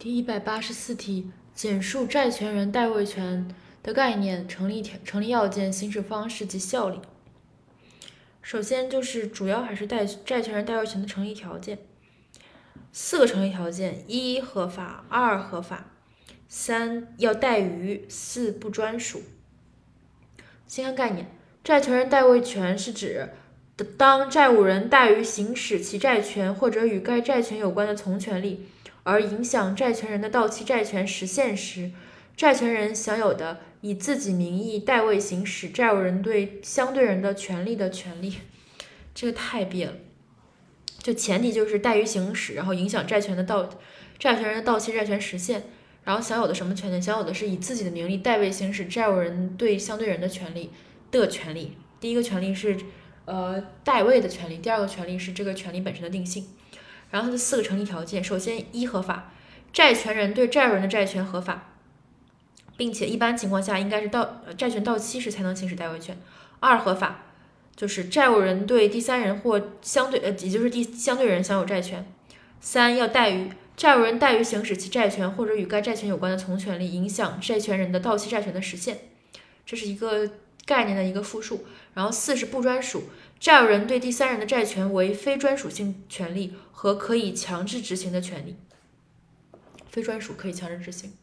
第一百八十四题，简述债权人代位权的概念、成立条、成立要件、行使方式及效力。首先就是主要还是债债权人代位权的成立条件，四个成立条件：一合法，二合法，三要代于，四不专属。先看概念，债权人代位权是指当债务人怠于行使其债权或者与该债权有关的从权利。而影响债权人的到期债权实现时，债权人享有的以自己名义代位行使债务人对相对人的权利的权利，这个太别了。就前提就是怠于行使，然后影响债权的到债权人的到期债权实现，然后享有的什么权利？享有的是以自己的名义代位行使债务人对相对人的权利的权利。第一个权利是呃代位的权利，第二个权利是这个权利本身的定性。然后它的四个成立条件，首先一合法，债权人对债务人的债权合法，并且一般情况下应该是到债权到期时才能行使代位权。二合法，就是债务人对第三人或相对呃也就是第相对人享有债权。三要怠于，债务人怠于行使其债权或者与该债权有关的从权利，影响债权人的到期债权的实现。这是一个概念的一个复述。然后四是不专属。债务人对第三人的债权为非专属性权利和可以强制执行的权利，非专属可以强制执行。